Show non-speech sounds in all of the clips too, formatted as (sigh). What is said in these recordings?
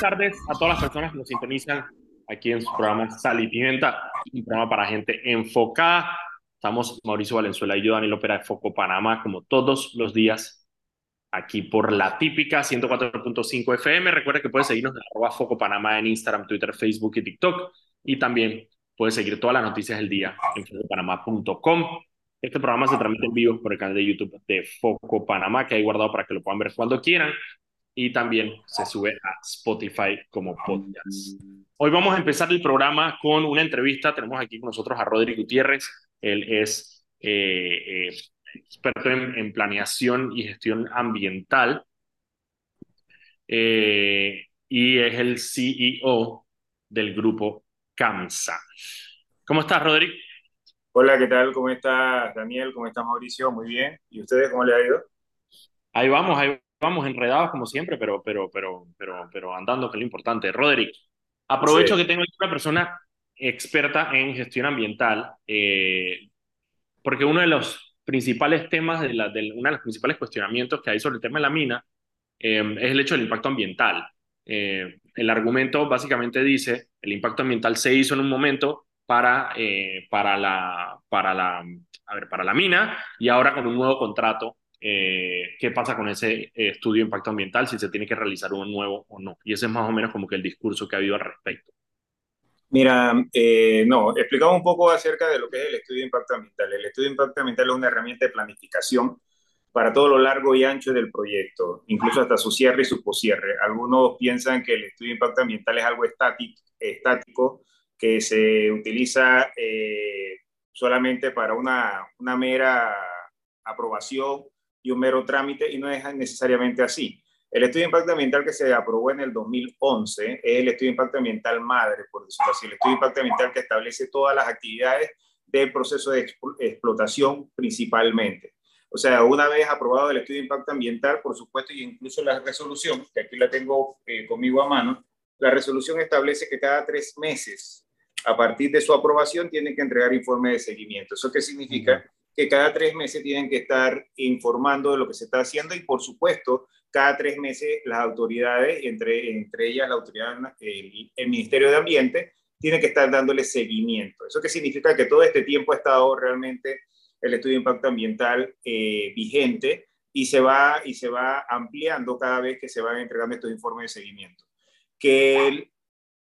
tardes a todas las personas que nos sintonizan aquí en su programa Sal y Pimienta, un programa para gente enfocada. Estamos Mauricio Valenzuela y yo, Daniel Opera de Foco Panamá, como todos los días, aquí por la típica 104.5 FM. Recuerda que puedes seguirnos en arroba Foco Panamá en Instagram, Twitter, Facebook y TikTok. Y también puedes seguir todas las noticias del día en focopanamá.com. Este programa se transmite en vivo por el canal de YouTube de Foco Panamá, que hay guardado para que lo puedan ver cuando quieran y también se sube a Spotify como podcast. Hoy vamos a empezar el programa con una entrevista. Tenemos aquí con nosotros a Rodrigo Gutiérrez. Él es eh, eh, experto en, planeación y gestión ambiental eh, y es el CEO del grupo CAMSA. ¿Cómo estás, Rodrigo? Hola, ¿qué tal? ¿Cómo estás, Daniel? ¿Cómo está Mauricio? Muy bien. ¿Y ustedes cómo le ha ido? Ahí vamos, ahí vamos enredados como siempre, pero, pero, pero, pero, pero andando, que es lo importante. Roderick, aprovecho que tengo aquí una persona experta en gestión ambiental, eh, porque uno de los principales temas, de la, de, uno de los principales cuestionamientos que hay sobre el tema de la mina eh, es el hecho del impacto ambiental. Eh, el argumento básicamente dice, el impacto ambiental se hizo en un momento para, para, la, para, la, a ver, para la mina y ahora con un nuevo contrato eh, qué pasa con ese eh, estudio de impacto ambiental, si se tiene que realizar uno nuevo o no. Y ese es más o menos como que el discurso que ha habido al respecto. Mira, eh, no, explicamos un poco acerca de lo que es el estudio de impacto ambiental. El estudio de impacto ambiental es una herramienta de planificación para todo lo largo y ancho del proyecto, incluso hasta su cierre y su poscierre. Algunos piensan que el estudio de impacto ambiental es algo estático, estático que se utiliza solamente para una, una mera aprobación y un mero trámite y no es necesariamente así. El estudio de impacto ambiental que se aprobó en el 2011 es el estudio de impacto ambiental madre, por decirlo así, el estudio de impacto ambiental que establece todas las actividades del proceso de explotación principalmente. O sea, una vez aprobado el estudio de impacto ambiental, por supuesto, y incluso la resolución, que aquí la tengo eh, conmigo a mano, la resolución establece que cada tres meses, a partir de su aprobación, tienen que entregar informe de seguimiento. ¿Eso qué significa? Que cada tres meses tienen que estar informando de lo que se está haciendo y, por supuesto, cada tres meses las autoridades, entre, entre ellas la autoridad, el, Ministerio de Ambiente, tiene que estar dándole seguimiento. ¿Eso qué significa? Que todo este tiempo ha estado realmente el estudio de impacto ambiental eh, vigente y se, va, y se va ampliando cada vez que se van entregando estos informes de seguimiento. Que,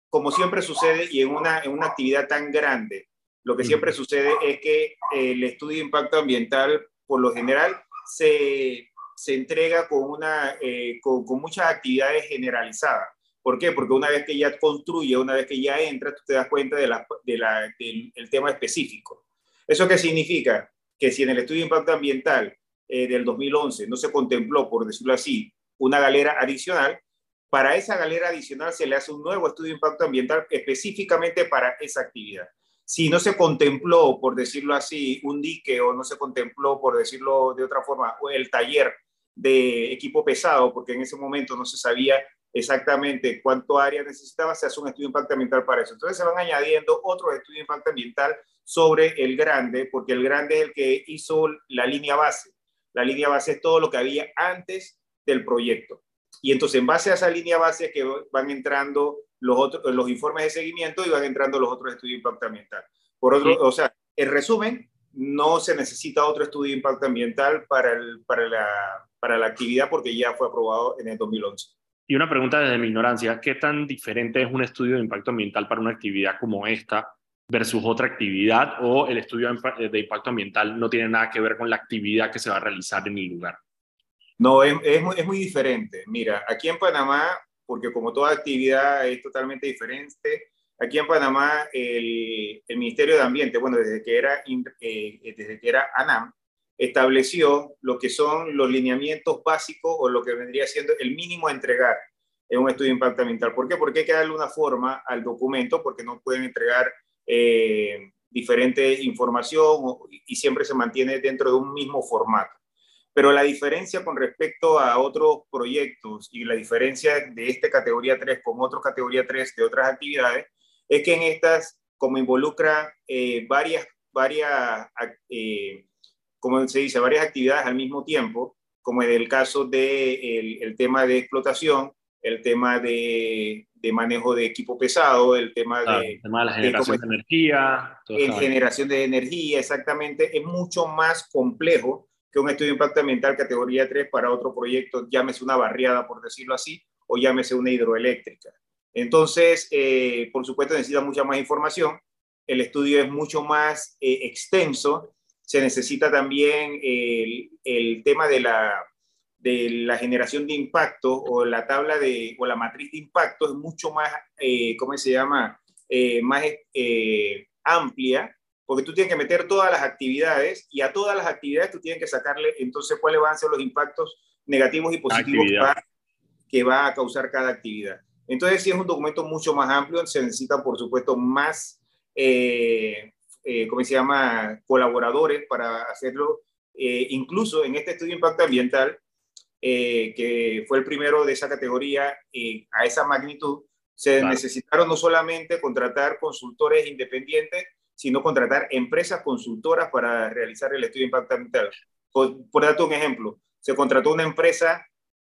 como siempre sucede, y en una, en una actividad tan grande lo que siempre sucede es que el estudio de impacto ambiental, por lo general, se, se entrega con, una, eh, con, con, muchas actividades generalizadas. ¿Por qué? Porque una vez que ya construye, una vez que ya entra, tú te das cuenta de la, de la, del tema específico. ¿Eso qué significa? Que si en el estudio de impacto ambiental eh, del 2011 no se contempló, por decirlo así, una galera adicional, para esa galera adicional se le hace un nuevo estudio de impacto ambiental específicamente para esa actividad si no se contempló, por decirlo así, un dique o no se contempló, por decirlo de otra forma, el taller de equipo pesado, porque en ese momento no se sabía exactamente cuánto área necesitaba, se hace un estudio de impacto ambiental para eso. Entonces se van añadiendo otros estudios de impacto ambiental sobre el grande, porque el grande es el que hizo la línea base. La línea base es todo lo que había antes del proyecto. Y entonces en base a esa línea base que van entrando los, otros, los informes de seguimiento y van entrando los otros estudios de impacto ambiental. Por otro, o sea, en resumen, no se necesita otro estudio de impacto ambiental para, el, para, la, para la actividad porque ya fue aprobado en el 2011. Y una pregunta desde mi ignorancia, ¿qué tan diferente es un estudio de impacto ambiental para una actividad como esta versus otra actividad o el estudio de impacto ambiental no tiene nada que ver con la actividad que se va a realizar en el lugar? No, es, es, es muy diferente. Mira, aquí en Panamá porque como toda actividad es totalmente diferente, aquí en Panamá el, Ministerio de Ambiente, bueno, desde que, era, eh, desde que era ANAM, estableció lo que son los lineamientos básicos o lo que vendría siendo el mínimo a entregar en un estudio de impacto ambiental. ¿Por qué? Porque hay que darle una forma al documento, porque no pueden entregar eh, diferente información y siempre se mantiene dentro de un mismo formato. Pero la diferencia con respecto a otros proyectos y la diferencia de esta categoría 3 con otros categoría 3 de otras actividades es que en estas, como involucra eh, varias, varias eh, como se dice, varias actividades al mismo tiempo, como en el caso del de el tema de explotación, el tema de, de manejo de equipo pesado, el tema de, el tema de la generación de, energía. En generación de energía, exactamente, es mucho más complejo que un estudio de impacto ambiental categoría 3 para otro proyecto, llámese una barriada, por decirlo así, o llámese una hidroeléctrica. Entonces, eh, por supuesto, necesita mucha más información. El estudio es mucho más eh, extenso. Se necesita también el, tema de la, de la generación de impacto o la tabla de, o la matriz de impacto es mucho más, eh, ¿cómo se llama? Más amplia, porque tú tienes que meter todas las actividades y a todas las actividades tú tienes que sacarle entonces cuáles van a ser los impactos negativos y positivos que va, a causar cada actividad. Entonces, si es un documento mucho más amplio, se necesitan, por supuesto, más, ¿cómo se llama?, colaboradores para hacerlo. incluso en este estudio de impacto ambiental, eh, que fue el primero de esa categoría eh, a esa magnitud, se necesitaron no solamente contratar consultores independientes, sino contratar empresas consultoras para realizar el estudio de impacto ambiental. Por, por darte un ejemplo, se contrató una empresa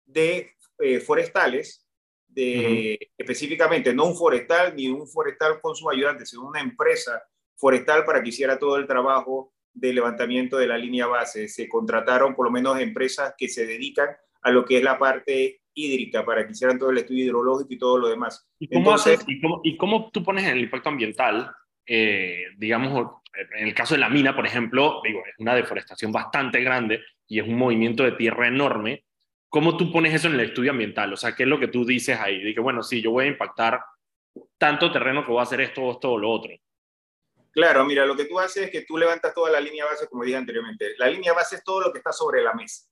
de eh, forestales, de, específicamente no un forestal ni un forestal con su ayudante, sino una empresa forestal para que hiciera todo el trabajo de levantamiento de la línea base. Se contrataron por lo menos empresas que se dedican a lo que es la parte hídrica para que hicieran todo el estudio hidrológico y todo lo demás. ¿Y cómo, Entonces, y cómo, y cómo tú pones en el impacto ambiental, eh, digamos, en el caso de la mina, por ejemplo, digo, es una deforestación bastante grande y es un movimiento de tierra enorme. ¿Cómo tú pones eso en el estudio ambiental? O sea, ¿qué es lo que tú dices ahí? Dije, bueno, sí, yo voy a impactar tanto terreno que voy a hacer esto, esto o lo otro. Claro, mira, lo que tú haces es que tú levantas toda la línea base, como dije anteriormente. La línea base es todo lo que está sobre la mesa.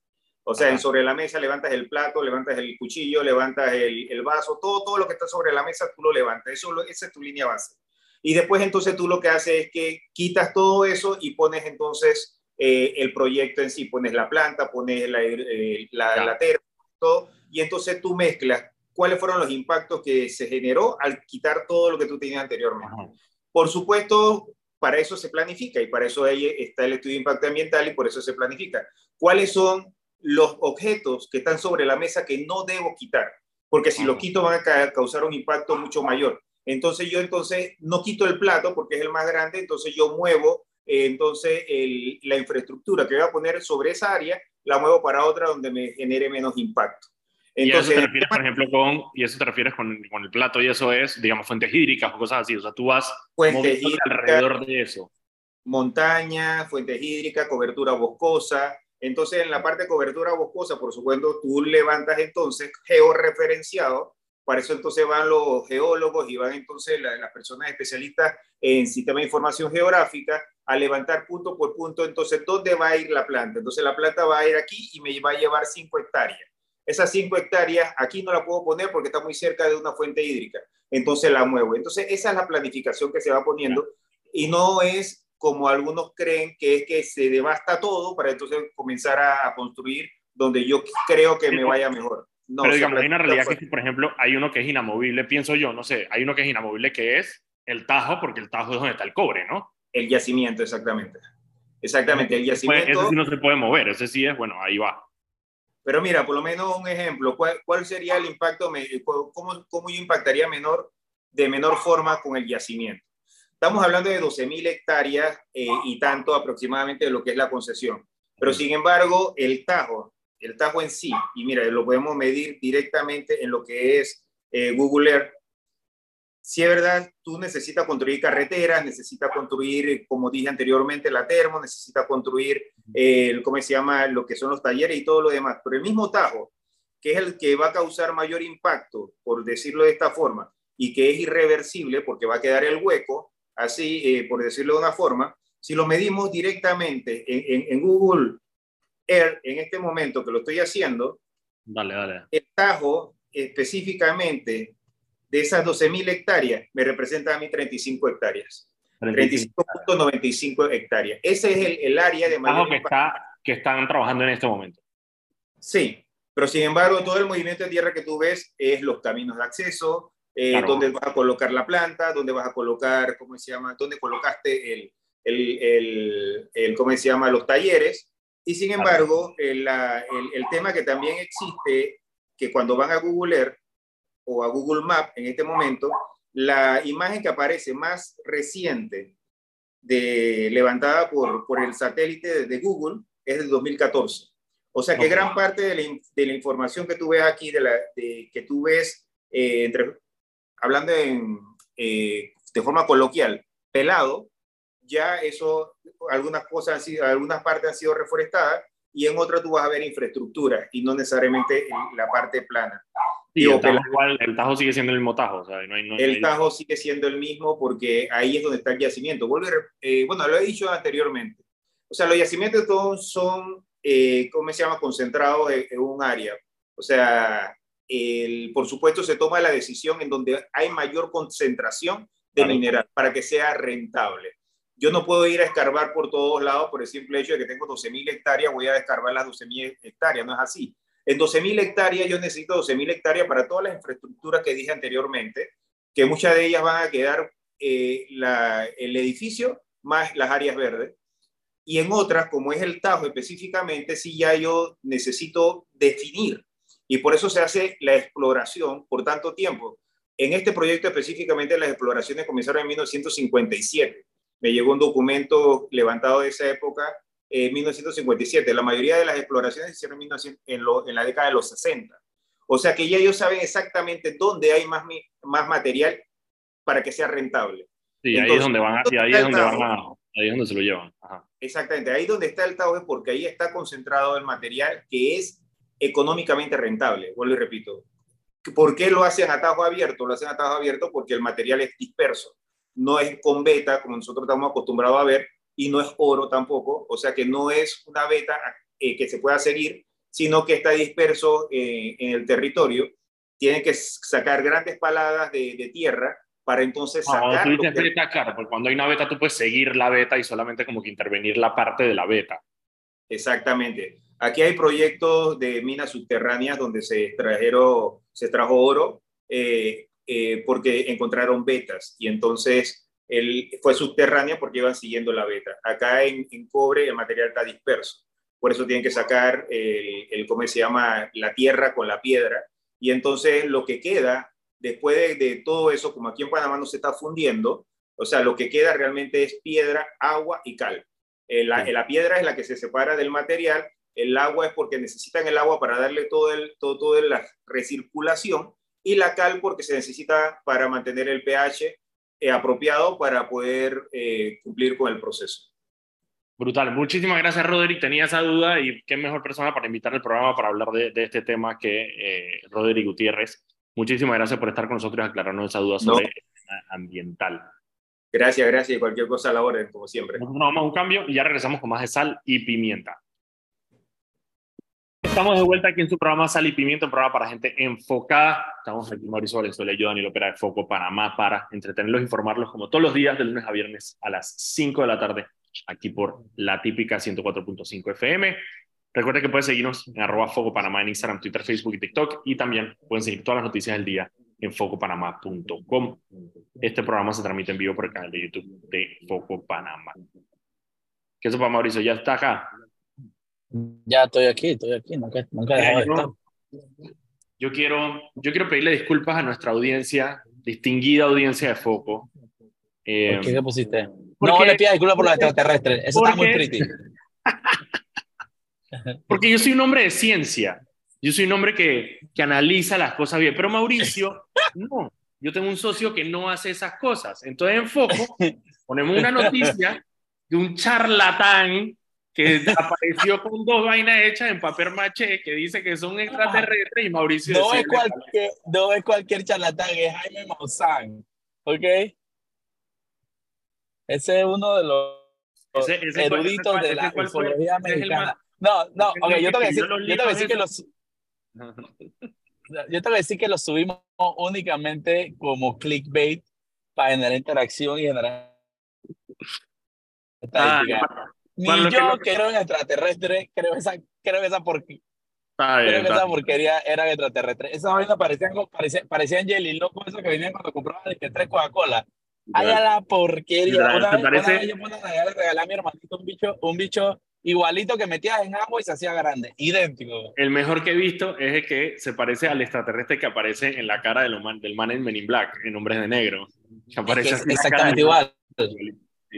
O sea, en sobre la mesa levantas el plato, levantas el cuchillo, levantas el, el, vaso, todo, todo lo que está sobre la mesa tú lo levantas. Eso, esa es tu línea base. Y después entonces tú lo que haces es que quitas todo eso y pones entonces eh, el proyecto en sí. Pones la planta, pones la, eh, la, la todo. Y entonces tú mezclas cuáles fueron los impactos que se generó al quitar todo lo que tú tenías anteriormente. Por supuesto, para eso se planifica y para eso ahí está el estudio de impacto ambiental y por eso se planifica. ¿Cuáles son los objetos que están sobre la mesa que no debo quitar? Porque si los quito van a causar un impacto mucho mayor. Entonces yo entonces no quito el plato porque es el más grande, entonces yo muevo eh, entonces la infraestructura que voy a poner sobre esa área, la muevo para otra donde me genere menos impacto. Entonces, ¿Y eso te refieres, por ejemplo, con, y eso te refieres con, con, el plato y eso es, digamos, fuentes hídricas o cosas así? O sea, tú vas fuentes hídricas, alrededor de eso. Montaña, fuentes hídricas, cobertura boscosa. Entonces, en la parte de cobertura boscosa, por supuesto, tú levantas entonces georreferenciado. Para eso entonces van los geólogos y van entonces las, las personas especialistas en sistema de información geográfica a levantar punto por punto, entonces, ¿dónde va a ir la planta? Entonces, la planta va a ir aquí y me va a llevar 5 hectáreas esas 5 hectáreas aquí no la puedo poner porque está muy cerca de una fuente hídrica, entonces la muevo. Entonces esa es la planificación que se va poniendo y no es como algunos creen que es que se devasta todo para entonces comenzar a, construir donde yo creo que me vaya mejor. No, Pero digamos, hay una realidad que, por ejemplo, hay uno que es inamovible, pienso yo, no sé, hay uno que es inamovible que es el Tajo, porque el Tajo es donde está el cobre, ¿no? El yacimiento, exactamente. Exactamente, el yacimiento. Ese sí no se puede mover, ese sí es, bueno, ahí va. Pero mira, por lo menos un ejemplo, ¿cuál, sería el impacto, cómo, cómo yo impactaría menor, de menor forma con el yacimiento? Estamos hablando de 12.000 hectáreas eh, y tanto aproximadamente de lo que es la concesión. Pero sin embargo, el Tajo, el Tajo en sí, y mira, lo podemos medir directamente en lo que es eh, Google Earth, si es verdad, tú necesitas construir carreteras, necesitas construir, como dije anteriormente, la termo, necesitas construir, el, ¿cómo se llama?, lo que son los talleres y todo lo demás. Pero el mismo Tajo, que es el que va a causar mayor impacto, por decirlo de esta forma, y que es irreversible porque va a quedar el hueco, así, eh, por decirlo de una forma, si lo medimos directamente en, en, Google Earth, en este momento que lo estoy haciendo, dale, dale. el Tajo específicamente de esas 12.000 hectáreas, me representa a mí 35 hectáreas. 35.95 hectáreas. Ese es el, el área de mayor que, está, que están trabajando en este momento. Sí, pero sin embargo, todo el movimiento de tierra que tú ves es los caminos de acceso, eh, donde vas a colocar la planta, donde vas a colocar, ¿cómo se llama? Donde colocaste el, el, el, el ¿cómo se llama? Los talleres. Y sin embargo, el, el, el, tema que también existe, que cuando van a Google Earth, o a Google Maps en este momento, la imagen que aparece más reciente de, levantada por, por el satélite de Google es del 2014. O sea que gran parte de la, de la, información que tú ves aquí, de, la, de que tú ves, eh, entre, hablando en, eh, de forma coloquial, pelado, ya eso, algunas cosas han sido, algunas partes han sido reforestadas y en otras tú vas a ver infraestructura y no necesariamente la parte plana. Sí, el, tajo igual, el, tajo sigue siendo el mismo tajo. O sea, no hay, no el tajo sigue siendo el mismo porque ahí es donde está el yacimiento. Vuelve, eh, bueno, lo he dicho anteriormente. O sea, los yacimientos todos son, eh, ¿cómo se llama?, concentrados en, en un área. O sea, el, por supuesto se toma la decisión en donde hay mayor concentración de mineral para que sea rentable. Yo no puedo ir a escarbar por todos lados por el simple hecho de que tengo 12.000 hectáreas, voy a escarbar las 12.000 hectáreas, no es así. En 12.000 hectáreas yo necesito 12.000 hectáreas para todas las infraestructuras que dije anteriormente, que muchas de ellas van a quedar eh, la, el edificio más las áreas verdes. Y en otras, como es el Tajo específicamente, sí ya yo necesito definir. Y por eso se hace la exploración por tanto tiempo. En este proyecto específicamente las exploraciones comenzaron en 1957. Me llegó un documento levantado de esa época en 1957. La mayoría de las exploraciones se hicieron en, la década de los 60. O sea que ya ellos saben exactamente dónde hay más, más material para que sea rentable. Sí, ahí es donde van, ahí es donde van a, ahí es donde se lo llevan. Exactamente, ahí donde está el es porque ahí está concentrado el material que es económicamente rentable. Vuelvo y repito, ¿Por qué lo hacen a tajo abierto? Lo hacen a tajo abierto porque el material es disperso. No es con beta, como nosotros estamos acostumbrados a ver, y no es oro tampoco. O sea que no es una beta eh, que se pueda seguir, sino que está disperso eh, en el territorio. Tienen que sacar grandes paladas de, tierra para entonces sacar. No, beta, claro, porque cuando hay una beta tú puedes seguir la beta y solamente como que intervenir la parte de la beta. Exactamente. Aquí hay proyectos de minas subterráneas donde se extrajeron, se trajo oro eh, eh, porque encontraron vetas y entonces él fue subterránea porque iban siguiendo la beta. Acá en, cobre el material está disperso, por eso tienen que sacar el, el, ¿cómo se llama? La tierra con la piedra y entonces lo que queda después de, todo eso, como aquí en Panamá no se está fundiendo, o sea, lo que queda realmente es piedra, agua y cal. Eh, la, la, piedra es la que se separa del material el agua es porque necesitan el agua para darle todo el, todo, toda la recirculación y la cal porque se necesita para mantener el pH eh, apropiado para poder eh, cumplir con el proceso. Brutal. Muchísimas gracias, Roderick. Tenía esa duda y qué mejor persona para invitar al programa para hablar de, este tema que eh, Roderick Gutiérrez. Muchísimas gracias por estar con nosotros y aclararnos esa duda sobre ambiental. Gracias, gracias. Cualquier cosa a la orden, como siempre. Nosotros vamos a un cambio y ya regresamos con más de sal y pimienta. Estamos de vuelta aquí en su programa Sal y Pimiento, un programa para gente enfocada. Estamos aquí Mauricio Valenzuela y yo, Daniel Opera de Foco Panamá, para entretenerlos informarlos como todos los días, de lunes a viernes a las 5 de la tarde, aquí por la típica 104.5 FM. Recuerda que pueden seguirnos en arroba Foco Panamá en Instagram, Twitter, Facebook y TikTok. Y también pueden seguir todas las noticias del día en focopanamá.com. Este programa se transmite en vivo por el canal de YouTube de Foco Panamá. ¿Qué para Mauricio? ¿Ya está acá? Ya estoy aquí, estoy aquí, nunca, nunca de estar. Yo quiero, yo quiero pedirle disculpas a nuestra audiencia, distinguida audiencia de Foco. Eh, ¿Por qué pusiste? no le pidas disculpas por los extraterrestres, eso está muy pretty. (laughs) porque yo soy un hombre de ciencia, yo soy un hombre que, que analiza las cosas bien, pero Mauricio, no, yo tengo un socio que no hace esas cosas. Entonces en Foco (laughs) ponemos una noticia de un charlatán que apareció con dos vainas hechas en papel maché que dice que son extraterrestres y Mauricio no es cualquier no es cualquier charlatán es Jaime Maussan ¿ok? ese es uno de los eruditos de la ufología mexicana. no no ok yo te voy a decir, yo te voy a decir que los yo te voy a decir que los subimos únicamente como clickbait para generar interacción y generar ah, ni yo, que, era un extraterrestre, creo esa, creo esa porquería. creo que esa porquería era extraterrestre. Esa vaina parecían, parecían, parecían jelly loco, eso que venían cuando compraban de que tres Coca-Cola. Ay, la porquería. Una, parece... una vez yo pude regalar, a mi hermanito un bicho, un bicho igualito que metías en agua y se hacía grande, idéntico. El mejor que he visto es el que se parece al extraterrestre que aparece en la cara del man, del man en Men in Black, en Hombres de Negro. aparece exactamente igual.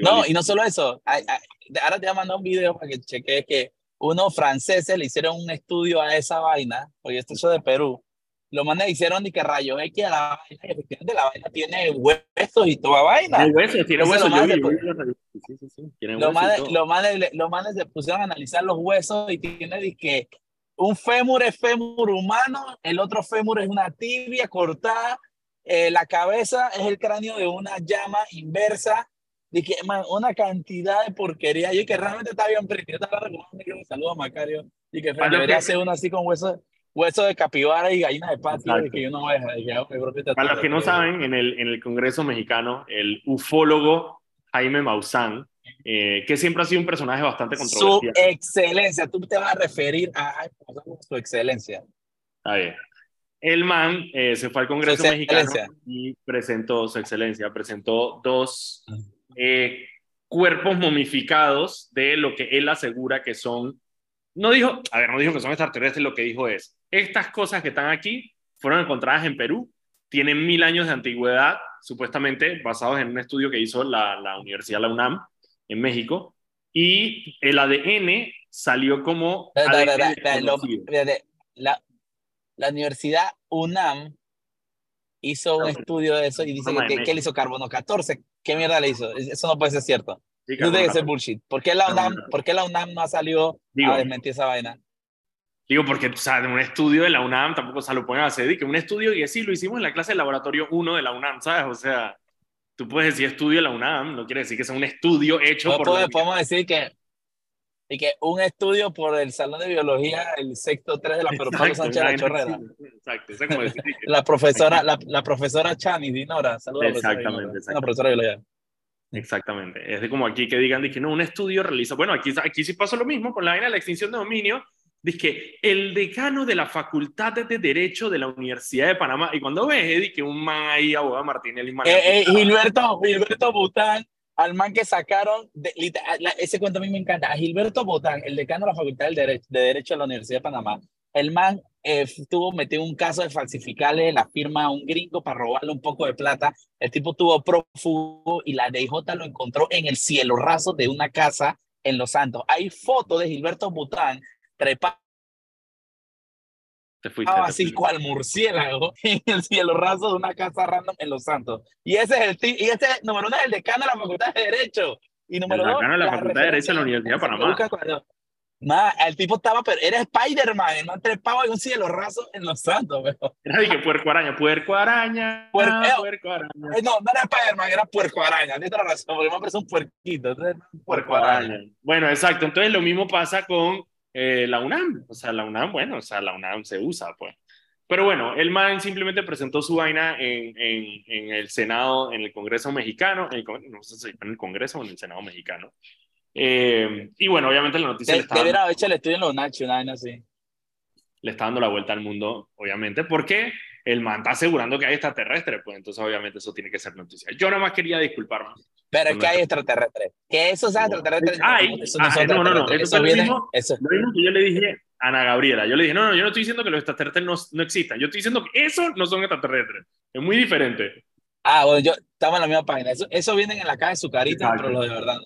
No, y no solo eso. ahora te voy a mandar un video para que cheques que unos franceses le hicieron un estudio a esa vaina, porque esto es de Perú, lo mandan hicieron ni que rayos X a la vaina, y efectivamente la vaina tiene huesos y toda vaina. Tiene huesos, tiene huesos. Los manes se pusieron a analizar los huesos y tiene que un fémur es fémur humano, el otro fémur es una tibia cortada, eh, la cabeza es el cráneo de una llama inversa, Dije, man, una cantidad de porquería. Yo que realmente está bien pero Yo estaba un saludo a Macario. Y que debería hacer uno así con hueso, hueso de capibara y gallina de patio. Y que yo no voy a Para los que no saben, en el, en el Congreso mexicano, el ufólogo Jaime Maussan, eh, que siempre ha sido un personaje bastante controversial. Su excelencia. Tú te vas a referir a, su excelencia. Está bien. El man eh, se fue al Congreso mexicano y presentó su excelencia, presentó dos eh, cuerpos momificados de lo que él asegura que son, no dijo, a ver, no dijo que son extraterrestres, lo que dijo es, estas cosas que están aquí fueron encontradas en Perú, tienen mil años de antigüedad, supuestamente basados en un estudio que hizo la, la Universidad La UNAM en México, y el ADN salió como... La, la, Universidad UNAM hizo un estudio de eso y dice que, que, él hizo carbono 14 ¿Qué mierda le hizo? Eso no puede ser cierto. no debe ser bullshit. ¿Por qué, la UNAM, ¿Por qué la UNAM no ha salido a desmentir esa vaina? Digo, porque o sea, un estudio de la UNAM tampoco se lo pueden hacer. Que un estudio, y sí, lo hicimos en la clase de laboratorio 1 de la UNAM, ¿sabes? O sea, tú puedes decir estudio de la UNAM, no quiere decir que sea un estudio hecho por. Podemos decir que, y que un estudio por el Salón de Biología, el sexto 3 de la Pablo Sánchez la Chorrera. Exacto, eso como decir. (laughs) la, profesora, la, la, profesora Chani Dinora, saludos. Exactamente, exactamente. La profesora de biología. Exactamente. Es de como aquí que digan que no, un estudio realiza. Bueno, aquí, aquí sí pasa lo mismo con la vaina de la extinción de dominio. Dice que el decano de la Facultad de Derecho de la Universidad de Panamá, y cuando ves, Eddie, que un man ahí, abogado Martínez, eh, eh, Gilberto, Gilberto Bután, al man que sacaron, ese cuento a mí me encanta, a Gilberto Botán, el decano de la Facultad de Derecho de la Universidad de Panamá, el man eh, tuvo metido un caso de falsificarle la firma a un gringo para robarle un poco de plata. El tipo tuvo prófugo y la DJ lo encontró en el cielo raso de una casa en Los Santos. Hay fotos de Gilberto trepando te fuiste, así cual murciélago (laughs) en el cielo raso de una casa random en Los Santos. Y ese es el y ese número uno es el decano de la Facultad de Derecho. Y número el decano de la, Facultad de Derecho de la Universidad de Panamá. Nah, el tipo estaba, pero era Spider-Man, el man trepaba en un cielo raso en los santos, pero. Era de que puerco araña, puerco araña. puerco araña. Eh, no, no era Spider-Man, era puerco araña, tienes razón, porque me parece un puerquito, puerco, araña. Bueno, exacto, entonces lo mismo pasa con eh, la UNAM, o sea, la UNAM, bueno, o sea, la UNAM se usa, pues. Pero bueno, el man simplemente presentó su vaina en, en, en el Senado, en el Congreso mexicano, en el, no sé si en el Congreso o en el Senado mexicano. Eh, y bueno, obviamente la noticia le está dando, haber hecho el estudio en los Nacho, una así. Le está dando la vuelta al mundo, obviamente, porque el man está asegurando que hay extraterrestres, pues entonces obviamente eso tiene que ser noticia. Yo nada más quería disculparme. Pero es que hay extraterrestres. Que eso sea extraterrestre. Ay, eso no, ah, no, no, no, Eso, viene, mismo, eso. Lo mismo que yo le dije a Ana Gabriela. Yo le dije, no, no, yo no estoy diciendo que los extraterrestres no, no existan. Yo estoy diciendo que eso no son extraterrestres. Es muy diferente. Ah, bueno, yo estamos en la misma página. Eso, eso vienen en la caja de su carita, pero lo de verdad.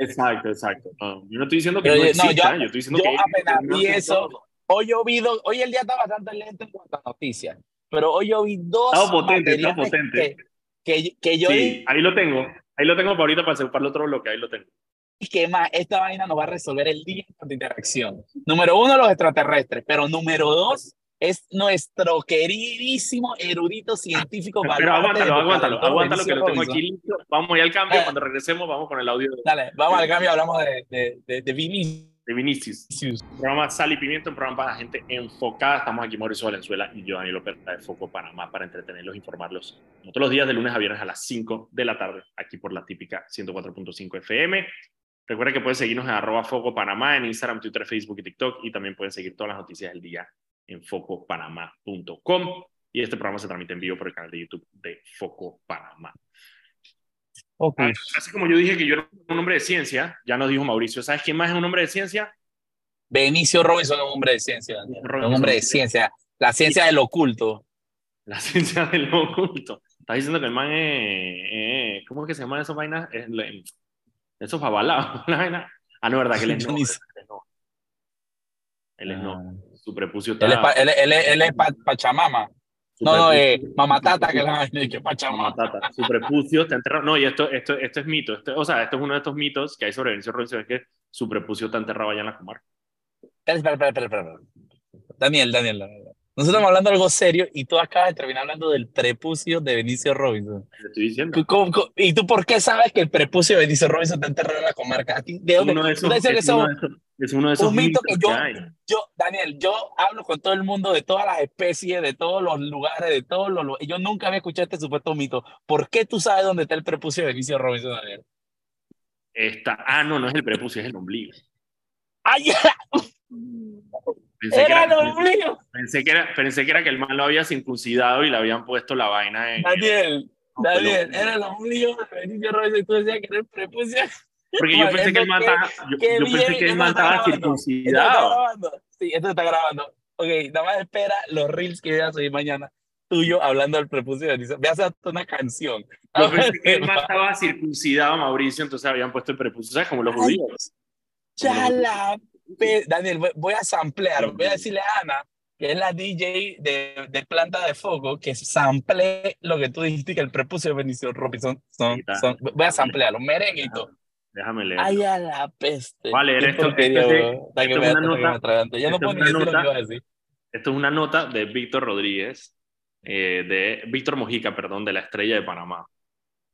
Exacto, exacto. yo no estoy diciendo que no, exista, yo, estoy diciendo yo apenas vi eso. Hoy yo vi hoy el día está bastante lento en cuanto a noticias, pero hoy yo vi dos. Está potente, está potente. Que, que, yo sí, ahí lo tengo. Ahí lo tengo para ahorita para para el otro bloque, ahí lo tengo. Y que más, esta vaina nos va a resolver el día de interacción. Número uno, los extraterrestres, pero número dos, es nuestro queridísimo erudito científico. Pero aguántalo, aguántalo, aguántalo que lo tengo aquí listo. Vamos a ir al cambio, cuando regresemos vamos con el audio. Dale, vamos al cambio, hablamos de, de, de, de Vinicius. De Vinicius. programa Sal y Pimiento, un programa para gente enfocada. Estamos aquí Mauricio Valenzuela y yo, Daniel López de Foco Panamá para entretenerlos, informarlos. todos los días, de lunes a viernes a las 5 de la tarde, aquí por la típica 104.5 FM. Recuerden que pueden seguirnos en arroba Foco Panamá en Instagram, Twitter, Facebook y TikTok y también pueden seguir todas las noticias del día en focopanamá.com y este programa se transmite en vivo por el canal de YouTube de Foco Panamá. Así como yo dije que yo era un hombre de ciencia, ya nos dijo Mauricio, ¿sabes quién más es un hombre de ciencia? Benicio Robinson es un hombre de ciencia. un hombre de ciencia. La ciencia del oculto. La ciencia del oculto. Estás diciendo que el man es. ¿Cómo es que se llaman esas vainas? Esos babalados. (laughs) Ah, no, (laughs) verdad que él es no. Él es no. Ah. Su prepucio está. Él es, él, él es Pachamama. No, no, eh, Mamatata, que la que Pachamama. Mamatata. Su prepucio está enterrado. No, y esto, esto, esto es mito. o sea, esto es uno de estos mitos que hay sobre Benicio Robinson, es que su prepucio está enterrado allá en la comarca. Espera, espera, espera, espera. Daniel, Daniel, Daniel. Nosotros estamos hablando de algo serio y tú acabas de terminar hablando del prepucio de Benicio Robinson. Te estoy diciendo. y tú por qué sabes que el prepucio de Benicio Robinson está enterrado en la comarca? ¿De dónde? Uno de esos, es, uno de esos, es uno de esos un mito que yo, yo, Daniel, yo hablo con todo el mundo de todas las especies, de todos los lugares, de todos los. Yo nunca había escuchado este supuesto mito. ¿Por qué tú sabes dónde está el prepucio de Benicio Robinson, Daniel? Está, ah, no, no es el prepucio, es el ombligo. ¡Ay! (laughs) Pensé era, que era, pensé, que era, pensé que era que el man lo había circuncidado y le habían puesto la vaina en. Daniel, Daniel, era lo único de y tú decías que era el prepucio. Porque yo pensé que el man (laughs) estaba, yo, pensé que el man estaba circuncidado. Sí, esto está grabando. Ok, nada más espera los reels que voy a subir mañana tuyo hablando del prepucio. Voy a hacer una canción. Yo pensé que el man estaba circuncidado, Mauricio, entonces habían puesto el prepucio, ¿sabes? Como los judíos. Chala, Daniel, voy a samplear, voy a decirle a Ana, que es la DJ de, de Planta de Foco, que sample lo que tú dijiste que el prepucio de Benicio Robinson son, son, voy a samplearlo, merenguito. Déjame leer. Ay, a la peste. Vale, esto, esto, esto, es una nota. Ya no puedo decir lo que iba a decir. Esto es una nota de Víctor Rodríguez, eh, de Víctor Mojica, perdón, de la Estrella de Panamá,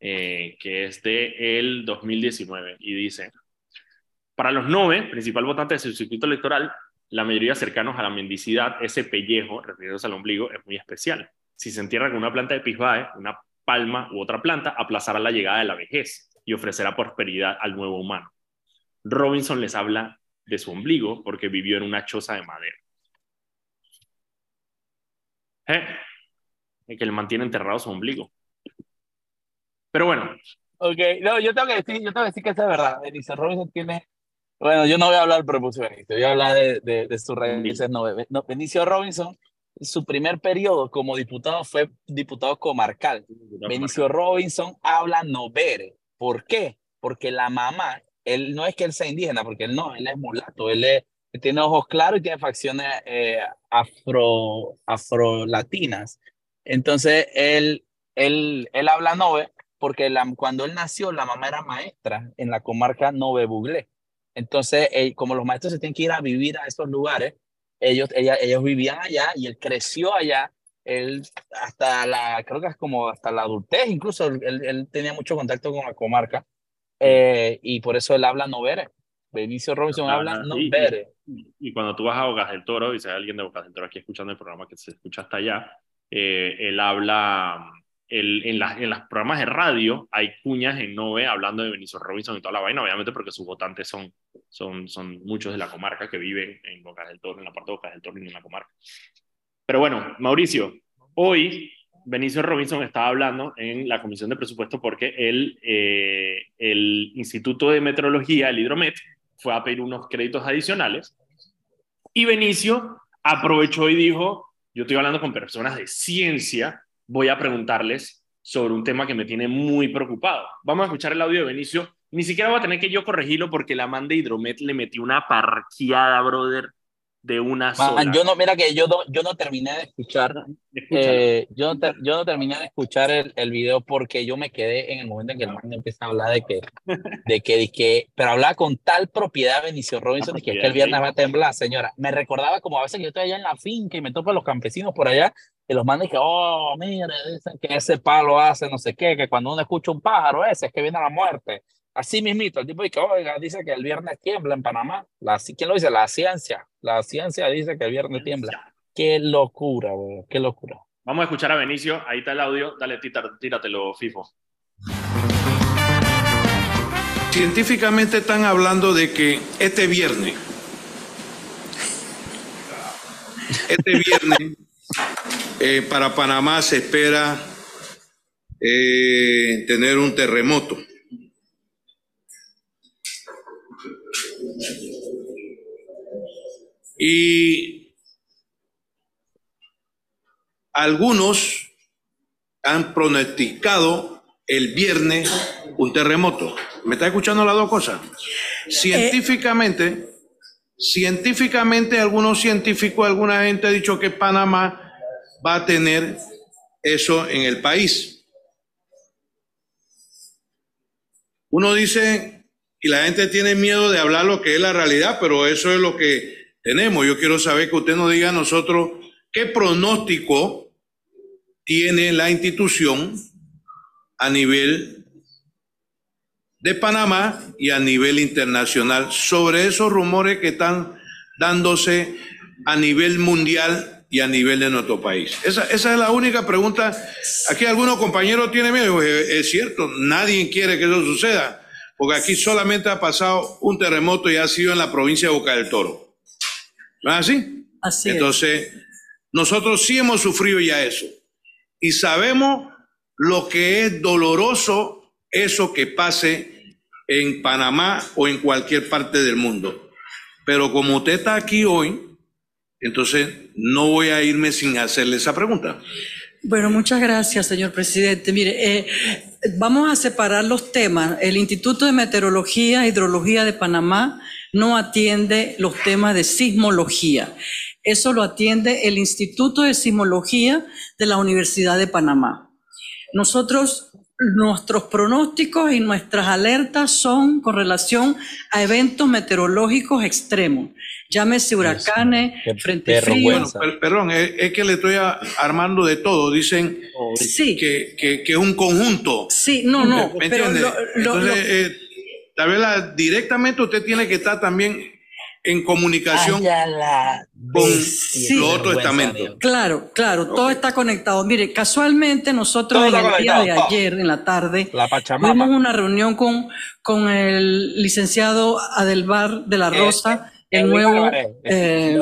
eh, que es de el 2019 y dice, para los NOVE, principal votante de su circuito electoral, la mayoría cercanos a la mendicidad, ese pellejo, refiriéndose al ombligo, es muy especial. Si se entierra con una planta de pisbae, una palma u otra planta, aplazará la llegada de la vejez y ofrecerá prosperidad al nuevo humano. Robinson les habla de su ombligo porque vivió en una choza de madera. ¿Eh? que le mantiene enterrado su ombligo. Pero bueno. Ok, no, yo tengo que decir, yo tengo que decir que es verdad. Dice Robinson tiene bueno, yo no voy a hablar del prepucio Benicio, voy a hablar de, de, de sus raíces. No, Benicio Robinson, su primer periodo como diputado fue diputado comarcal. Benicio Robinson habla novere. ¿Por qué? Porque la mamá, él no es que él sea indígena, porque él no, él es mulato, él, tiene ojos claros y tiene facciones eh, afro, afro-latinas. Entonces, él, él, él habla nove porque la, cuando él nació, la mamá era maestra en la comarca Nove Buglé. Entonces, eh, como los maestros se tienen que ir a vivir a esos lugares, ellos, ellos vivían allá y él creció allá. Él hasta la, creo que es como hasta la adultez, incluso él, tenía mucho contacto con la comarca eh, y por eso él habla novere. Benicio Robinson habla novere. Y, y, cuando tú vas a Bocas del Toro, y si hay alguien de Bocas del Toro aquí escuchando el programa que se escucha hasta allá, eh, él habla el, en, en los programas de radio hay cuñas en Nove hablando de Benicio Robinson y toda la vaina, obviamente porque sus votantes son, son, son muchos de la comarca que viven en Bocas del Toro, en la parte de Bocas del Toro y en la comarca. Pero bueno, Mauricio, hoy Benicio Robinson estaba hablando en la Comisión de Presupuesto porque el, eh, el Instituto de Meteorología, el Hidromet, fue a pedir unos créditos adicionales y Benicio aprovechó y dijo, yo estoy hablando con personas de ciencia voy a preguntarles sobre un tema que me tiene muy preocupado. Vamos a escuchar el audio de Benicio. Ni siquiera voy a tener que yo corregirlo porque la man de Hidromet le metió una parqueada, brother, de una sola. Yo no, mira que yo no, yo no terminé de escuchar, eh, yo, no yo no terminé de escuchar el, el, video porque yo me quedé en el momento en que el man empieza a hablar de que, (laughs) de que, de que pero hablaba con tal propiedad Benicio Robinson de que, que el viernes va a temblar, señora. Me recordaba como a veces que yo estoy allá en la finca y me topo a los campesinos por allá y los mandan que, oh, mire, dicen que ese palo hace no sé qué, que cuando uno escucha un pájaro ese es que viene la muerte. Así mismito, el tipo dice, oiga, dice que el viernes tiembla en Panamá. La, ¿Quién lo dice? La ciencia. La ciencia dice que el viernes tiembla. Qué locura, güey, qué locura. Vamos a escuchar a Benicio, ahí está el audio, dale, tíratelo, FIFO. Científicamente están hablando de que este viernes, este viernes, eh, para Panamá se espera eh, tener un terremoto Y algunos han pronosticado el viernes un terremoto. ¿Me está escuchando las dos cosas? Científicamente, científicamente, algunos científicos, alguna gente ha dicho que Panamá va a tener eso en el país. Uno dice, y la gente tiene miedo de hablar lo que es la realidad, pero eso es lo que tenemos. Yo quiero saber que usted nos diga a nosotros qué pronóstico tiene la institución a nivel de Panamá y a nivel internacional sobre esos rumores que están dándose a nivel mundial y a nivel de nuestro país. Esa, esa es la única pregunta. Aquí algunos compañeros tienen miedo. Es cierto, nadie quiere que eso suceda, porque aquí solamente ha pasado un terremoto y ha sido en la provincia de Boca del Toro. ¿No es así? Así Entonces, nosotros sí hemos sufrido ya eso. Y sabemos lo que es doloroso eso que pase en Panamá o en cualquier parte del mundo. Pero como usted está aquí hoy, entonces no voy a irme sin hacerle esa pregunta. Bueno, muchas gracias, señor presidente. Mire, eh, vamos a separar los temas. El Instituto de Meteorología e Hidrología de Panamá no atiende los temas de sismología. Eso lo atiende el Instituto de Sismología de la Universidad de Panamá. Nosotros Nuestros pronósticos y nuestras alertas son con relación a eventos meteorológicos extremos. Llámese huracanes, frente frío. perdón, es, que le estoy armando de todo. Dicen sí. que, que, es un conjunto. Sí, no, no. ¿Me Entonces, eh, tal vez directamente usted tiene que estar también en comunicación con los otros estamentos. Claro, claro, todo está conectado. Mire, casualmente nosotros en el día de ayer, en la tarde, tuvimos una reunión con, con el licenciado Adelbar de la Rosa, el nuevo eh,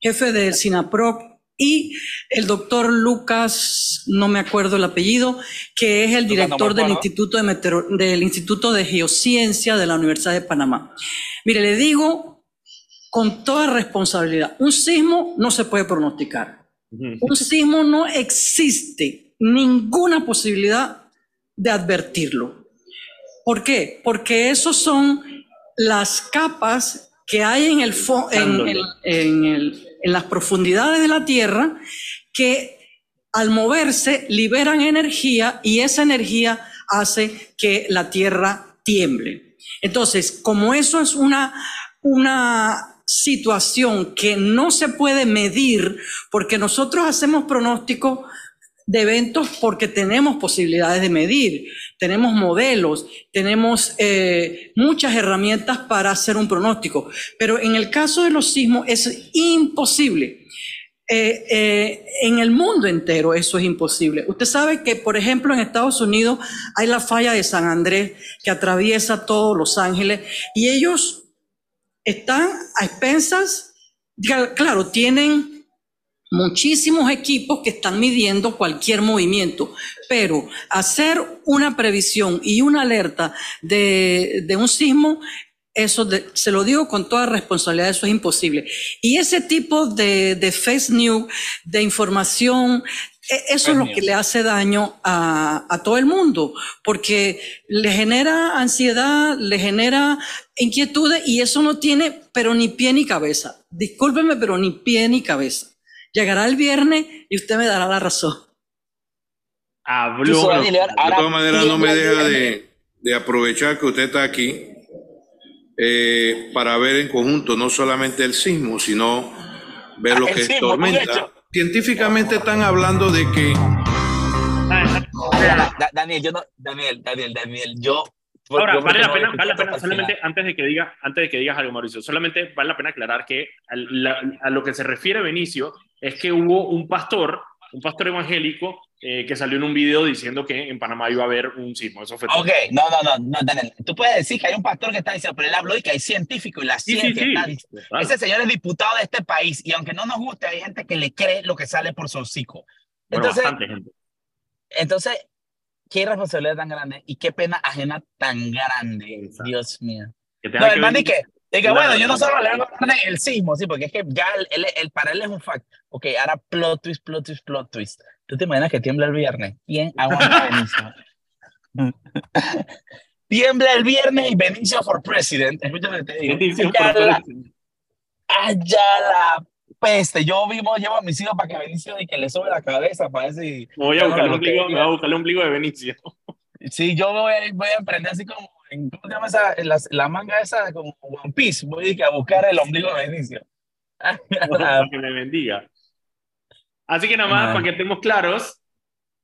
jefe del SINAPROC, y el doctor Lucas, no me acuerdo el apellido, que es el director del Instituto de, del Instituto de Geociencia de la Universidad de Panamá. Mire, le digo con toda responsabilidad. Un sismo no se puede pronosticar. Un sismo no existe ninguna posibilidad de advertirlo. ¿Por qué? Porque esos son las capas que hay en, el, en, en las profundidades de la Tierra que al moverse liberan energía y esa energía hace que la Tierra tiemble. Entonces, como eso es una, una situación que no se puede medir, porque nosotros hacemos pronósticos de eventos porque tenemos posibilidades de medir, tenemos modelos, tenemos eh, muchas herramientas para hacer un pronóstico, pero en el caso de los sismos es imposible. Eh, eh, en el mundo entero eso es imposible. Usted sabe que, por ejemplo, en Estados Unidos hay la falla de San Andrés que atraviesa todos Los Ángeles y ellos están a expensas, claro, tienen muchísimos equipos que están midiendo cualquier movimiento, pero hacer una previsión y una alerta de, un sismo, eso se lo digo con toda responsabilidad, eso es imposible. Y ese tipo de, de face news, de información, eso es lo que le hace daño a, a, todo el mundo, porque le genera ansiedad, le genera inquietudes y eso no tiene, pero ni pie ni cabeza. Discúlpeme, pero ni pie ni cabeza. Llegará el viernes y usted me dará la razón. Habló. de todas maneras, no me deja de, de, aprovechar que usted está aquí eh, para ver en conjunto no solamente el sismo, sino ver lo que es tormenta científicamente están hablando de que... Daniel, yo no, Daniel, Daniel, Daniel, yo... Ahora, vale la pena, vale la pena solamente antes de que diga, antes de que digas algo, Mauricio, solamente vale la pena aclarar que a, lo que se refiere Benicio es que hubo un pastor, un pastor evangélico eh, que salió en un video diciendo que en Panamá iba a haber un sismo. Eso fue Ok, no, no, no, no, Daniel. Tú puedes decir que hay un pastor que está diciendo, pero él habló y que hay científicos y la ciencia está Ese señor es diputado de este país y aunque no nos guste, hay gente que le cree lo que sale por su hocico. Entonces, bastante gente. Entonces, qué responsabilidad tan grande y qué pena ajena tan grande. Dios mío. Que no, el man que Es que bueno, yo no solo le hablar el sismo, sí, porque es que ya el, el, para él es un fact. Ok, ahora plot twist, plot twist, plot twist. ¿Tú te imaginas que tiembla el viernes? ¿Quién aguanta Benicio? (laughs) tiembla el viernes y Benicio for president. Escúchame, te digo. Benicio allá, allá la peste. Yo vivo, llevo a mis hijos para que Benicio y que le sube la cabeza para decir. Me voy a buscar el ombligo, me voy a buscar el ombligo de Benicio. Sí, yo voy, voy a emprender así como, ¿cómo se llama esa? La, la manga esa como One Piece. Voy a buscar el ombligo de Benicio. (laughs) para que me bendiga. Así que nada más, para que estemos claros,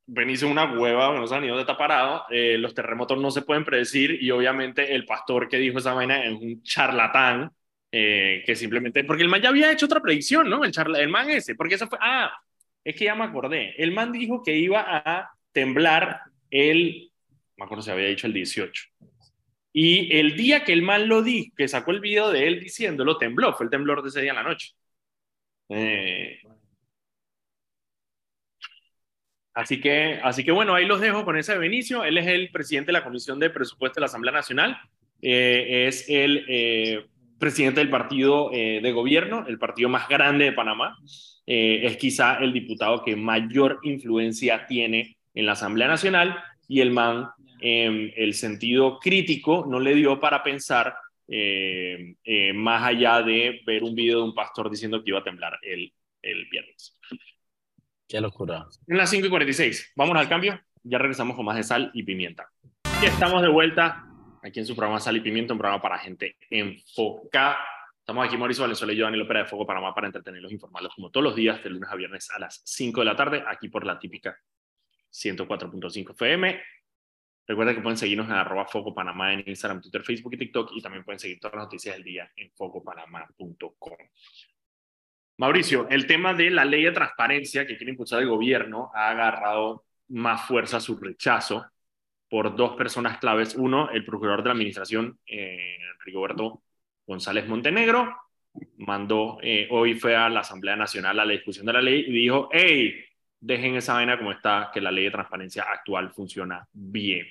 Benicio una hueva, no sé ni dónde está parado, eh, los terremotos no se pueden predecir y obviamente el pastor que dijo esa vaina es un charlatán eh, que simplemente, porque el man ya había hecho otra predicción, ¿no? El, charla, el man ese, porque eso fue, ah, es que ya me acordé, el man dijo que iba a temblar el, me acuerdo si había dicho el 18. Y el día que el man lo dijo, que sacó el video de él diciéndolo, tembló, fue el temblor de ese día en la noche. Eh, Así que, así que bueno, ahí los dejo con ese Benicio. Él es el presidente de la Comisión de Presupuesto de la Asamblea Nacional. Eh, es el eh, presidente del partido eh, de gobierno, el partido más grande de Panamá. es quizá el diputado que mayor influencia tiene en la Asamblea Nacional y el man, en el sentido crítico, no le dio para pensar más allá de ver un video de un pastor diciendo que iba a temblar el, el viernes. Qué locura. En las 5 y 46. Vamos al cambio. Ya regresamos con más de sal y pimienta. Y estamos de vuelta aquí en su programa Sal y Pimienta, un programa para gente enfocada. Estamos aquí Mauricio Valenzuela y yo, Daniel Opera de Foco Panamá, para entretenerlos e informarlos como todos los días, de lunes a viernes a las 5 de la tarde, aquí por la típica 104.5 FM. Recuerden que pueden seguirnos en arroba Foco Panamá en Instagram, Twitter, Facebook y TikTok y también pueden seguir todas las noticias del día en focopanamá.com. Mauricio, el tema de la ley de transparencia que quiere impulsar el gobierno ha agarrado más fuerza su rechazo por dos personas claves. Uno, el procurador de la administración, eh, Rigoberto González Montenegro, mandó, eh, hoy fue a la Asamblea Nacional a la discusión de la ley y dijo, hey, dejen esa vaina como está, que la ley de transparencia actual funciona bien.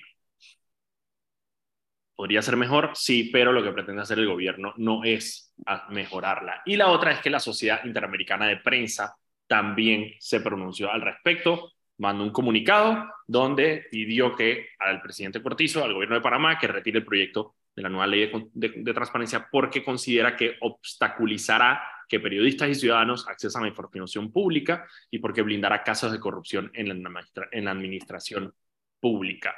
¿Podría ser mejor? Sí, pero lo que pretende hacer el gobierno no es mejorarla. Y la otra es que la Sociedad Interamericana de Prensa también se pronunció al respecto, mandó un comunicado donde pidió que al presidente Cortizo, al gobierno de Panamá, que retire el proyecto de la nueva ley de, transparencia porque considera que obstaculizará que periodistas y ciudadanos accesen a la información pública y porque blindará casos de corrupción en la administración pública.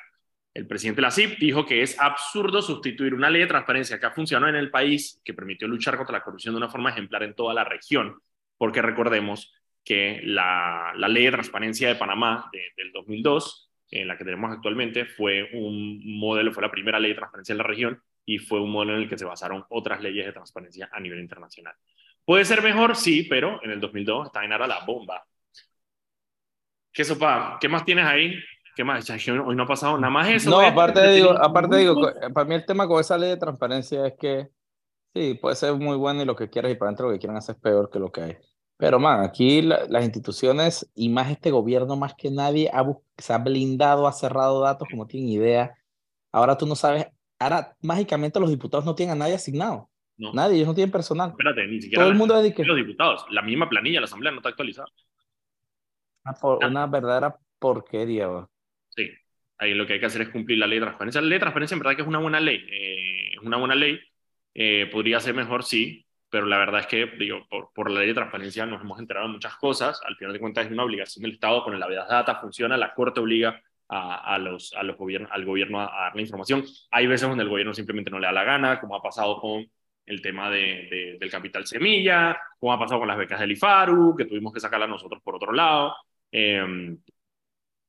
El presidente de la CIP dijo que es absurdo sustituir una ley de transparencia que ha funcionado en el país, que permitió luchar contra la corrupción de una forma ejemplar en toda la región, porque recordemos que la, ley de transparencia de Panamá del 2002, en la que tenemos actualmente, fue un modelo, fue la primera ley de transparencia en la región y fue un modelo en el que se basaron otras leyes de transparencia a nivel internacional. ¿Puede ser mejor? Sí, pero en el 2002 está en era la bomba. ¿Qué sopa? ¿Qué más tienes ahí? ¿Qué más? Hoy no ha pasado nada más eso. No, aparte digo, aparte digo, para mí el tema con esa ley de transparencia es que sí, puede ser muy bueno y lo que quieras y para adentro lo que quieran hacer es peor que lo que hay. Pero, man, aquí las instituciones y más este gobierno, más que nadie, ha se ha blindado, ha cerrado datos como tienen idea. Ahora tú no sabes, ahora mágicamente los diputados no tienen a nadie asignado. Nadie, ellos no tienen personal. Espérate, ni siquiera Todo el mundo que... los diputados. La misma planilla, la asamblea no está actualizada. Una, una verdadera porquería. Sí, ahí lo que hay que hacer es cumplir la ley de transparencia. La ley de transparencia en verdad que es una buena ley, eh, es una buena ley, eh, podría ser mejor, sí, pero la verdad es que, digo, por, por, la ley de transparencia nos hemos enterado de muchas cosas, al final de cuentas es una obligación del Estado, con la vida data funciona, la Corte obliga a, a, los, a los gobiernos, al gobierno a, dar la información. Hay veces donde el gobierno simplemente no le da la gana, como ha pasado con el tema de, del capital semilla, como ha pasado con las becas del IFARU, que tuvimos que sacarla nosotros por otro lado. Eh,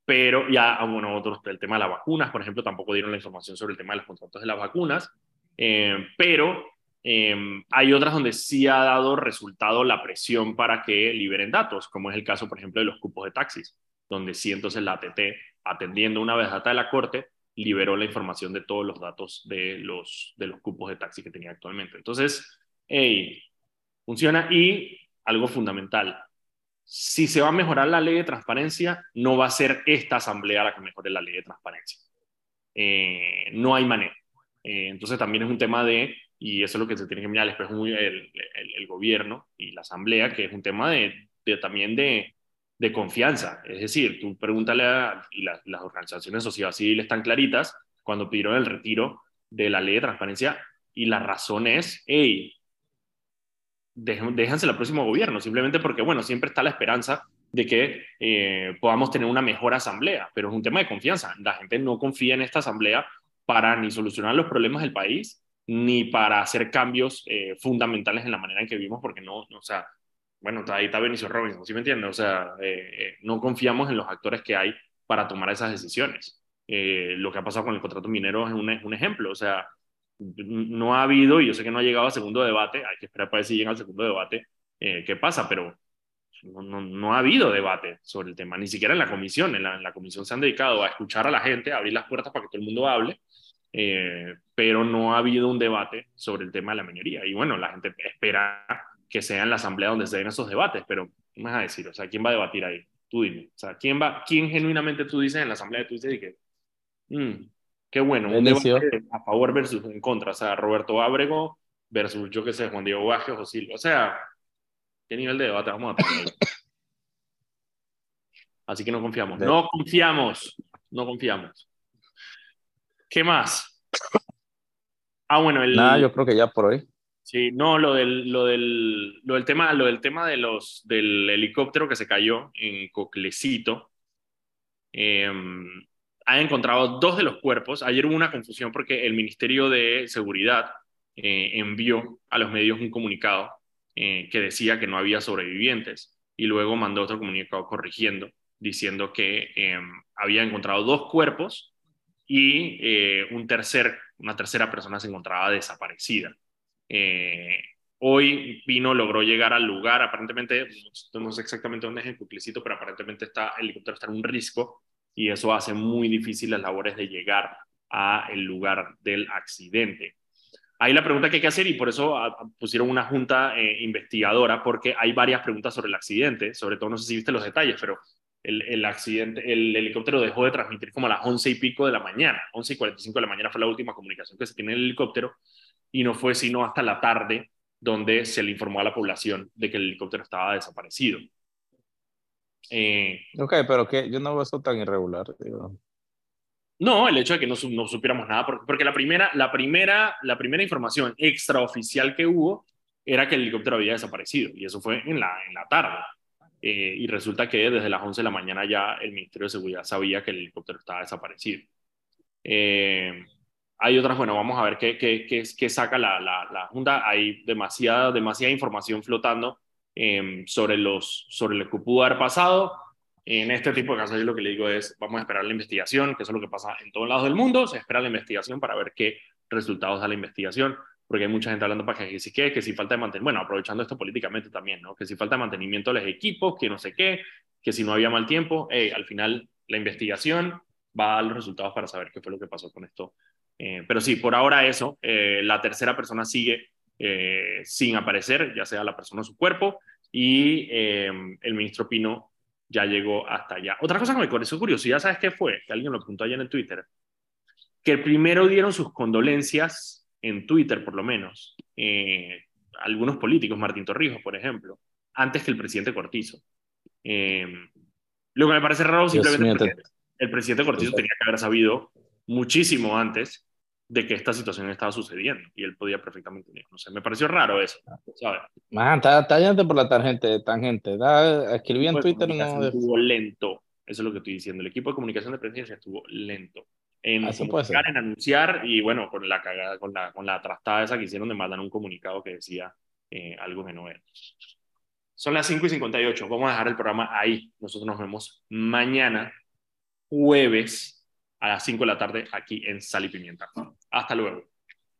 pero ya, ah, bueno, otros, el tema de las vacunas, por ejemplo, tampoco dieron la información sobre el tema de los contratos de las vacunas, eh, pero em, hay otras donde sí ha dado resultado la presión para que liberen datos, como es el caso, por ejemplo, de los cupos de taxis, donde sí entonces la ATT, atendiendo una vez data de la Corte, liberó la información de todos los datos de los, de los cupos de taxi que tenía actualmente. Entonces, hey, funciona y algo fundamental, si se va a mejorar la ley de transparencia, no va a ser esta asamblea la que mejore la ley de transparencia. Eh, no hay manera. Eh, entonces también es un tema de y eso es lo que se tiene que mirar después el, el, el, gobierno y la asamblea, que es un tema de, también de, de, confianza. Es decir, tú pregúntale a, y las organizaciones sociales civiles están claritas cuando pidieron el retiro de la ley de transparencia y la razón es, hey, déjense el próximo gobierno, simplemente porque, bueno, siempre está la esperanza de que eh, podamos tener una mejor asamblea, pero es un tema de confianza. La gente no confía en esta asamblea para ni solucionar los problemas del país, ni para hacer cambios eh, fundamentales en la manera en que vivimos, porque no, o sea, bueno, ahí está Benicio Robinson, ¿sí me entiendes? O sea, eh, no confiamos en los actores que hay para tomar esas decisiones. lo que ha pasado con el contrato minero es un, un ejemplo, o sea, no ha habido, y yo sé que no ha llegado al segundo debate, hay que esperar para ver si llega al segundo debate, qué pasa, pero no, no, ha habido debate sobre el tema, ni siquiera en la comisión. En la, comisión se han dedicado a escuchar a la gente, a abrir las puertas para que todo el mundo hable, eh, pero no ha habido un debate sobre el tema de la minería. Y bueno, la gente espera que sea en la asamblea donde se den esos debates, pero ¿qué vas a decir? O sea, ¿quién va a debatir ahí? Tú dime. O sea, ¿quién, va, quién genuinamente tú dices en la asamblea, tú dices que, mm, qué bueno, un debate a favor versus en contra? O sea, Roberto Ábrego versus, yo qué sé, Juan Diego Vázquez o Silva. O sea, ¿Qué nivel de debate vamos a tener? (coughs) Así que no confiamos. No confiamos. No confiamos. ¿Qué más? (coughs) Ah, bueno, el. Nada, yo creo que ya por hoy. Sí, no, lo del, lo del, lo del tema, lo del tema de los, del helicóptero que se cayó en Coclecito. Eh, han encontrado dos de los cuerpos. Ayer hubo una confusión porque el Ministerio de Seguridad eh, envió a los medios un comunicado eh, que decía que no había sobrevivientes y luego mandó otro comunicado corrigiendo, diciendo que em, había encontrado dos cuerpos y eh, un tercer, una tercera persona se encontraba desaparecida. Eh, hoy Pino logró llegar al lugar, aparentemente, no sé exactamente dónde es el cuclicito, pero aparentemente está, el helicóptero está en un risco y eso hace muy difícil las labores de llegar al lugar del accidente. Ahí la pregunta que hay que hacer, y por eso ah, pusieron una junta eh, investigadora, porque hay varias preguntas sobre el accidente, sobre todo no sé si viste los detalles, pero el, el, accidente, el helicóptero dejó de transmitir como a las once y pico de la mañana, 11 y 45 de la mañana fue la última comunicación que se tiene en el helicóptero, y no fue sino hasta la tarde donde se le informó a la población de que el helicóptero estaba desaparecido. Eh, ok, pero que yo no veo eso tan irregular. Digo. No, el hecho de que no, no supiéramos nada, porque, porque, la, primera, la, primera, la primera información extraoficial que hubo era que el helicóptero había desaparecido, y eso fue en la, en la tarde. Eh, y resulta que desde las 11 de la mañana ya el Ministerio de Seguridad sabía que el helicóptero estaba desaparecido. Eh, hay otras, bueno, vamos a ver qué, qué, qué, qué saca la, la, la, Junta. Hay demasiada, demasiada información flotando eh, sobre, los, sobre lo que pudo haber pasado en este tipo de casos yo lo que le digo es, vamos a esperar la investigación, que eso es lo que pasa en todos lados del mundo, se espera la investigación para ver qué resultados da la investigación, porque hay mucha gente hablando para que si que si falta de mantenimiento, bueno, aprovechando esto políticamente también, ¿no? Que si falta de mantenimiento de los equipos, que no sé qué, que si no había mal tiempo, al final la investigación va a dar los resultados para saber qué fue lo que pasó con esto. Eh, pero sí, por ahora eso, eh, la tercera persona sigue eh, sin aparecer, ya sea la persona o su cuerpo, y el ministro Pino ya llegó hasta allá. Otra cosa que me pareció curiosidad, ¿sabes qué fue? Que alguien lo apuntó allá en Twitter. Que primero dieron sus condolencias en Twitter, por lo menos, eh, algunos políticos, Martín Torrijos, por ejemplo, antes que el presidente Cortizo. Eh, lo que me parece raro, simplemente el presidente Cortizo tenía que haber sabido muchísimo antes de que esta situación estaba sucediendo y él podía perfectamente no sé me pareció raro eso ¿sabes? Man, está, está por la tangente tangente. Da, escribí en Twitter no estuvo lento. Eso es lo que estoy diciendo. El equipo de comunicación de presidencia estuvo lento en en anunciar y bueno con la cagada con la con la trastada esa que hicieron de mandar un comunicado que decía eh, algo que no era. Son las 5 y 58 vamos a dejar el programa ahí. Nosotros nos vemos mañana jueves a las 5 de la tarde aquí en Sal y Pimienta. Hasta luego.